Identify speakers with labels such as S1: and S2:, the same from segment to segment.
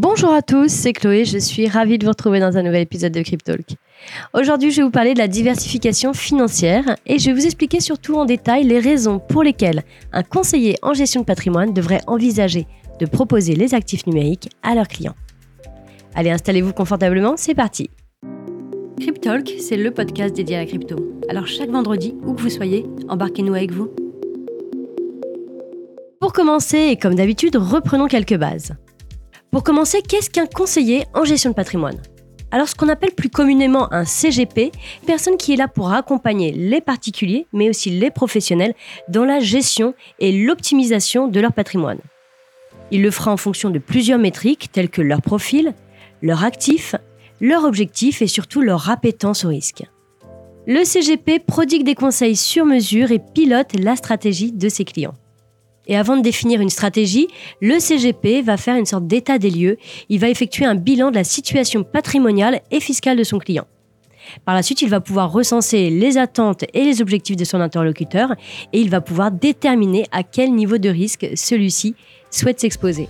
S1: Bonjour à tous, c'est Chloé, je suis ravie de vous retrouver dans un nouvel épisode de Cryptalk. Aujourd'hui, je vais vous parler de la diversification financière et je vais vous expliquer surtout en détail les raisons pour lesquelles un conseiller en gestion de patrimoine devrait envisager de proposer les actifs numériques à leurs clients. Allez, installez-vous confortablement, c'est parti. Cryptalk, c'est le podcast dédié à la crypto. Alors chaque vendredi, où que vous soyez, embarquez-nous avec vous. Pour commencer, et comme d'habitude, reprenons quelques bases. Pour commencer, qu'est-ce qu'un conseiller en gestion de patrimoine? Alors ce qu'on appelle plus communément un CGP, personne qui est là pour accompagner les particuliers, mais aussi les professionnels, dans la gestion et l'optimisation de leur patrimoine. Il le fera en fonction de plusieurs métriques telles que leur profil, leur actif, leur objectif et surtout leur appétence au risque. Le CGP prodigue des conseils sur mesure et pilote la stratégie de ses clients. Et avant de définir une stratégie, le CGP va faire une sorte d'état des lieux. Il va effectuer un bilan de la situation patrimoniale et fiscale de son client. Par la suite, il va pouvoir recenser les attentes et les objectifs de son interlocuteur et il va pouvoir déterminer à quel niveau de risque celui-ci souhaite s'exposer.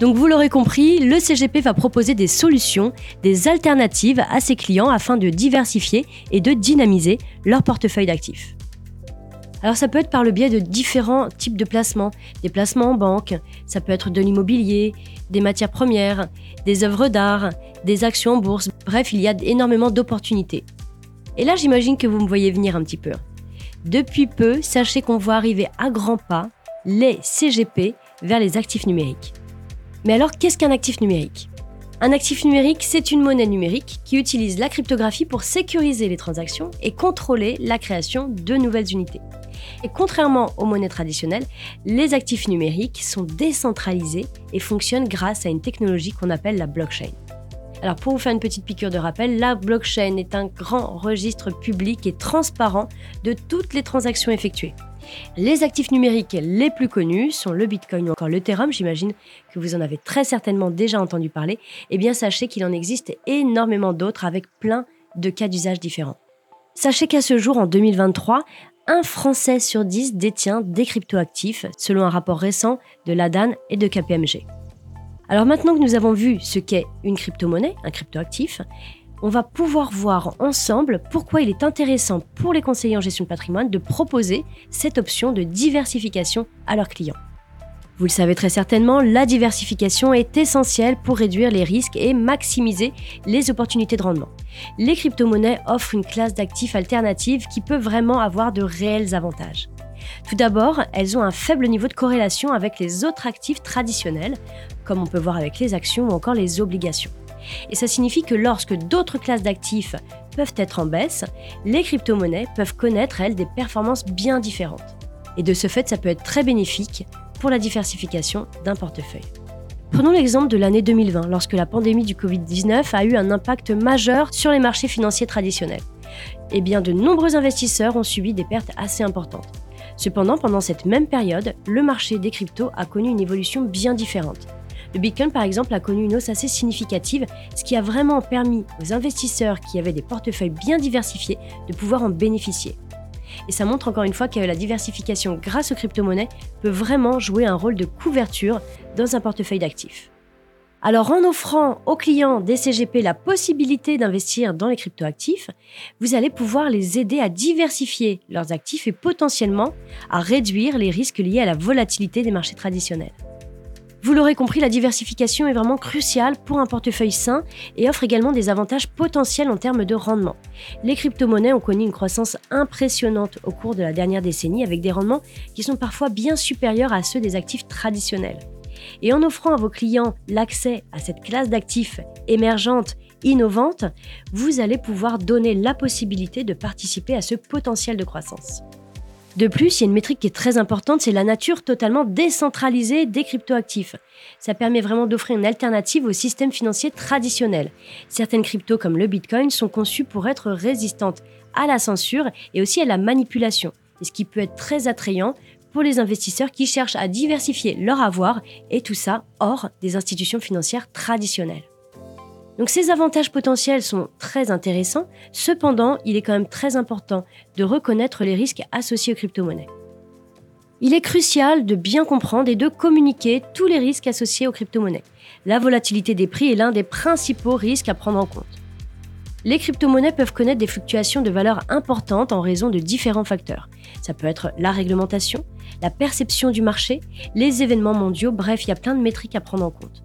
S1: Donc vous l'aurez compris, le CGP va proposer des solutions, des alternatives à ses clients afin de diversifier et de dynamiser leur portefeuille d'actifs. Alors ça peut être par le biais de différents types de placements, des placements en banque, ça peut être de l'immobilier, des matières premières, des œuvres d'art, des actions en bourse, bref, il y a énormément d'opportunités. Et là, j'imagine que vous me voyez venir un petit peu. Depuis peu, sachez qu'on voit arriver à grands pas les CGP vers les actifs numériques. Mais alors, qu'est-ce qu'un actif numérique? Un actif numérique, c'est une monnaie numérique qui utilise la cryptographie pour sécuriser les transactions et contrôler la création de nouvelles unités. Et contrairement aux monnaies traditionnelles, les actifs numériques sont décentralisés et fonctionnent grâce à une technologie qu'on appelle la blockchain. Alors pour vous faire une petite piqûre de rappel, la blockchain est un grand registre public et transparent de toutes les transactions effectuées. Les actifs numériques les plus connus sont le Bitcoin ou encore l'Ethereum, j'imagine que vous en avez très certainement déjà entendu parler. Eh bien sachez qu'il en existe énormément d'autres avec plein de cas d'usage différents. Sachez qu'à ce jour, en 2023, un Français sur dix détient des cryptoactifs, selon un rapport récent de l'ADAN et de KPMG. Alors maintenant que nous avons vu ce qu'est une crypto-monnaie, un cryptoactif, on va pouvoir voir ensemble pourquoi il est intéressant pour les conseillers en gestion de patrimoine de proposer cette option de diversification à leurs clients. Vous le savez très certainement, la diversification est essentielle pour réduire les risques et maximiser les opportunités de rendement. Les crypto-monnaies offrent une classe d'actifs alternatives qui peut vraiment avoir de réels avantages. Tout d'abord, elles ont un faible niveau de corrélation avec les autres actifs traditionnels, comme on peut voir avec les actions ou encore les obligations. Et ça signifie que lorsque d'autres classes d'actifs peuvent être en baisse, les crypto-monnaies peuvent connaître, elles, des performances bien différentes. Et de ce fait, ça peut être très bénéfique pour la diversification d'un portefeuille. Prenons l'exemple de l'année 2020, lorsque la pandémie du Covid-19 a eu un impact majeur sur les marchés financiers traditionnels. Eh bien, de nombreux investisseurs ont subi des pertes assez importantes. Cependant, pendant cette même période, le marché des cryptos a connu une évolution bien différente. Le Bitcoin, par exemple, a connu une hausse assez significative, ce qui a vraiment permis aux investisseurs qui avaient des portefeuilles bien diversifiés de pouvoir en bénéficier. Et ça montre encore une fois que la diversification grâce aux crypto-monnaies peut vraiment jouer un rôle de couverture dans un portefeuille d'actifs. Alors en offrant aux clients des CGP la possibilité d'investir dans les cryptoactifs, vous allez pouvoir les aider à diversifier leurs actifs et potentiellement à réduire les risques liés à la volatilité des marchés traditionnels. Vous l'aurez compris, la diversification est vraiment cruciale pour un portefeuille sain et offre également des avantages potentiels en termes de rendement. Les crypto-monnaies ont connu une croissance impressionnante au cours de la dernière décennie avec des rendements qui sont parfois bien supérieurs à ceux des actifs traditionnels. Et en offrant à vos clients l'accès à cette classe d'actifs émergente, innovante, vous allez pouvoir donner la possibilité de participer à ce potentiel de croissance. De plus, il y a une métrique qui est très importante, c'est la nature totalement décentralisée des cryptoactifs. Ça permet vraiment d'offrir une alternative au système financier traditionnel. Certaines cryptos comme le Bitcoin sont conçues pour être résistantes à la censure et aussi à la manipulation, ce qui peut être très attrayant pour les investisseurs qui cherchent à diversifier leur avoir et tout ça hors des institutions financières traditionnelles. Donc ces avantages potentiels sont très intéressants, cependant il est quand même très important de reconnaître les risques associés aux crypto-monnaies. Il est crucial de bien comprendre et de communiquer tous les risques associés aux crypto-monnaies. La volatilité des prix est l'un des principaux risques à prendre en compte. Les crypto-monnaies peuvent connaître des fluctuations de valeur importantes en raison de différents facteurs. Ça peut être la réglementation, la perception du marché, les événements mondiaux, bref, il y a plein de métriques à prendre en compte.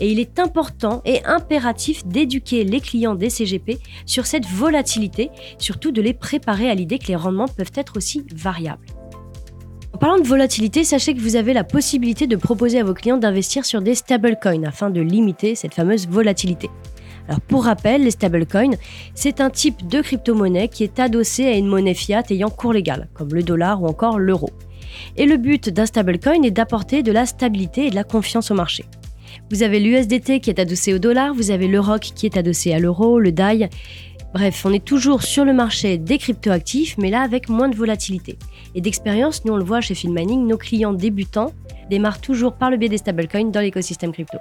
S1: Et il est important et impératif d'éduquer les clients des CGP sur cette volatilité, surtout de les préparer à l'idée que les rendements peuvent être aussi variables. En parlant de volatilité, sachez que vous avez la possibilité de proposer à vos clients d'investir sur des stablecoins afin de limiter cette fameuse volatilité. Alors pour rappel, les stablecoins, c'est un type de crypto-monnaie qui est adossé à une monnaie fiat ayant cours légal, comme le dollar ou encore l'euro. Et le but d'un stablecoin est d'apporter de la stabilité et de la confiance au marché. Vous avez l'USDT qui est adossé au dollar, vous avez le ROC qui est adossé à l'euro, le DAI. Bref, on est toujours sur le marché des cryptoactifs, mais là avec moins de volatilité. Et d'expérience, nous on le voit chez Filmining, nos clients débutants démarrent toujours par le biais des stablecoins dans l'écosystème crypto.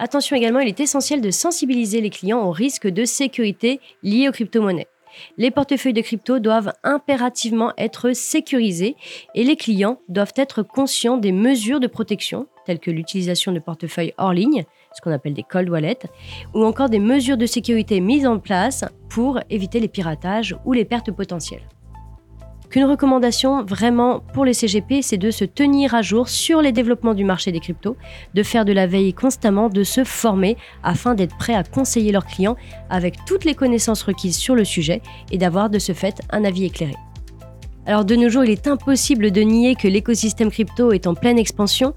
S1: Attention également, il est essentiel de sensibiliser les clients aux risques de sécurité liés aux crypto-monnaies. Les portefeuilles de crypto doivent impérativement être sécurisés et les clients doivent être conscients des mesures de protection, telles que l'utilisation de portefeuilles hors ligne, ce qu'on appelle des cold wallets, ou encore des mesures de sécurité mises en place pour éviter les piratages ou les pertes potentielles qu'une recommandation vraiment pour les CGP, c'est de se tenir à jour sur les développements du marché des cryptos, de faire de la veille constamment, de se former afin d'être prêt à conseiller leurs clients avec toutes les connaissances requises sur le sujet et d'avoir de ce fait un avis éclairé. Alors de nos jours, il est impossible de nier que l'écosystème crypto est en pleine expansion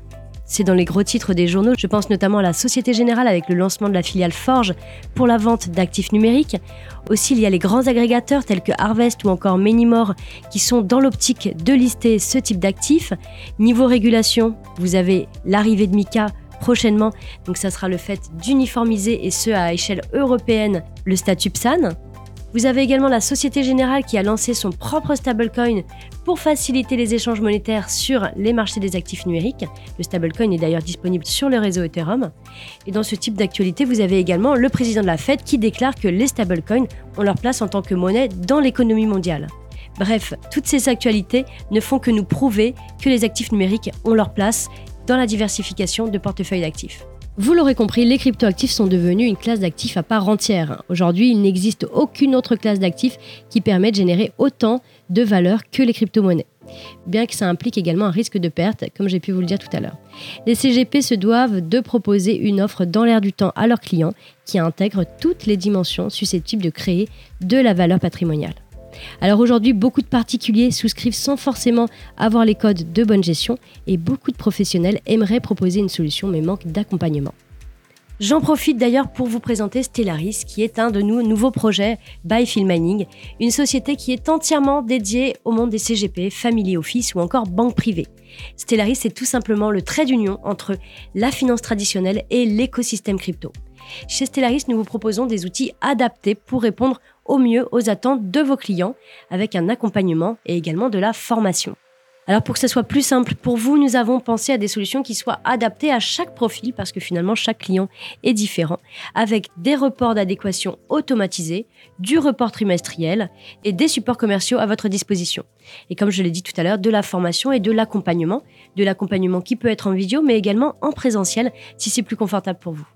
S1: c'est dans les gros titres des journaux. Je pense notamment à la Société Générale avec le lancement de la filiale Forge pour la vente d'actifs numériques. Aussi, il y a les grands agrégateurs tels que Harvest ou encore Menimore qui sont dans l'optique de lister ce type d'actifs. Niveau régulation, vous avez l'arrivée de Mika prochainement. Donc ça sera le fait d'uniformiser et ce à échelle européenne le statut PSAN. Vous avez également la Société Générale qui a lancé son propre stablecoin pour faciliter les échanges monétaires sur les marchés des actifs numériques. Le stablecoin est d'ailleurs disponible sur le réseau Ethereum. Et dans ce type d'actualité, vous avez également le président de la Fed qui déclare que les stablecoins ont leur place en tant que monnaie dans l'économie mondiale. Bref, toutes ces actualités ne font que nous prouver que les actifs numériques ont leur place dans la diversification de portefeuilles d'actifs. Vous l'aurez compris, les cryptoactifs sont devenus une classe d'actifs à part entière. Aujourd'hui, il n'existe aucune autre classe d'actifs qui permet de générer autant de valeur que les crypto-monnaies. Bien que ça implique également un risque de perte, comme j'ai pu vous le dire tout à l'heure. Les CGP se doivent de proposer une offre dans l'air du temps à leurs clients qui intègre toutes les dimensions susceptibles de créer de la valeur patrimoniale. Alors aujourd'hui, beaucoup de particuliers souscrivent sans forcément avoir les codes de bonne gestion et beaucoup de professionnels aimeraient proposer une solution mais manquent d'accompagnement. J'en profite d'ailleurs pour vous présenter Stellaris, qui est un de nos nouveaux projets by une société qui est entièrement dédiée au monde des CGP, Family Office ou encore banque privée. Stellaris, c'est tout simplement le trait d'union entre la finance traditionnelle et l'écosystème crypto. Chez Stellaris, nous vous proposons des outils adaptés pour répondre au mieux aux attentes de vos clients avec un accompagnement et également de la formation. Alors pour que ce soit plus simple pour vous, nous avons pensé à des solutions qui soient adaptées à chaque profil parce que finalement chaque client est différent avec des reports d'adéquation automatisés, du report trimestriel et des supports commerciaux à votre disposition. Et comme je l'ai dit tout à l'heure, de la formation et de l'accompagnement, de l'accompagnement qui peut être en vidéo mais également en présentiel si c'est plus confortable pour vous.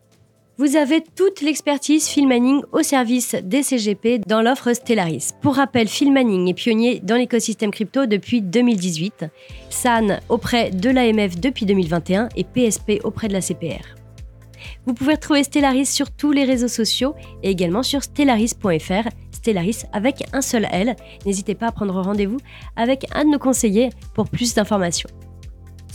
S1: Vous avez toute l'expertise Filmaning au service des CGP dans l'offre Stellaris. Pour rappel, Filmaning est pionnier dans l'écosystème crypto depuis 2018, SAN auprès de l'AMF depuis 2021 et PSP auprès de la CPR. Vous pouvez retrouver Stellaris sur tous les réseaux sociaux et également sur stellaris.fr, Stellaris avec un seul L. N'hésitez pas à prendre rendez-vous avec un de nos conseillers pour plus d'informations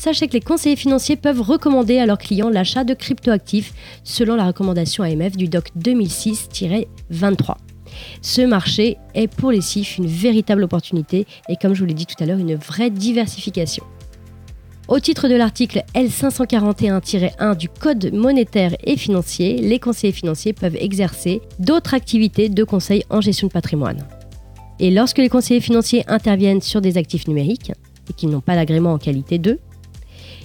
S1: sachez que les conseillers financiers peuvent recommander à leurs clients l'achat de cryptoactifs selon la recommandation AMF du DOC 2006-23. Ce marché est pour les CIF une véritable opportunité et comme je vous l'ai dit tout à l'heure, une vraie diversification. Au titre de l'article L541-1 du Code monétaire et financier, les conseillers financiers peuvent exercer d'autres activités de conseil en gestion de patrimoine. Et lorsque les conseillers financiers interviennent sur des actifs numériques et qu'ils n'ont pas d'agrément en qualité 2,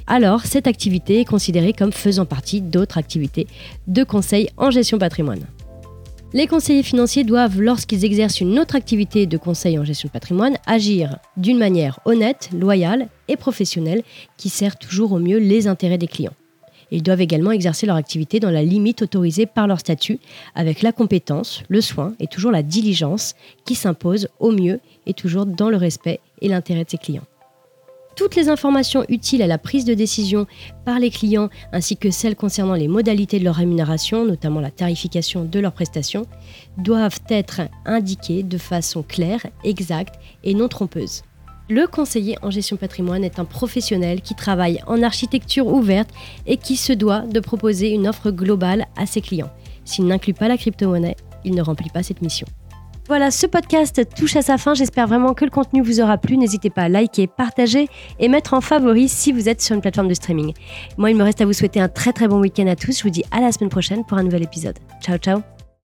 S1: alors cette activité est considérée comme faisant partie d'autres activités de conseil en gestion patrimoine. Les conseillers financiers doivent, lorsqu'ils exercent une autre activité de conseil en gestion patrimoine, agir d'une manière honnête, loyale et professionnelle qui sert toujours au mieux les intérêts des clients. Ils doivent également exercer leur activité dans la limite autorisée par leur statut, avec la compétence, le soin et toujours la diligence qui s'impose au mieux et toujours dans le respect et l'intérêt de ses clients. Toutes les informations utiles à la prise de décision par les clients ainsi que celles concernant les modalités de leur rémunération, notamment la tarification de leurs prestations, doivent être indiquées de façon claire, exacte et non trompeuse. Le conseiller en gestion patrimoine est un professionnel qui travaille en architecture ouverte et qui se doit de proposer une offre globale à ses clients. S'il n'inclut pas la crypto-monnaie, il ne remplit pas cette mission. Voilà, ce podcast touche à sa fin. J'espère vraiment que le contenu vous aura plu. N'hésitez pas à liker, partager et mettre en favori si vous êtes sur une plateforme de streaming. Moi, il me reste à vous souhaiter un très très bon week-end à tous. Je vous dis à la semaine prochaine pour un nouvel épisode. Ciao, ciao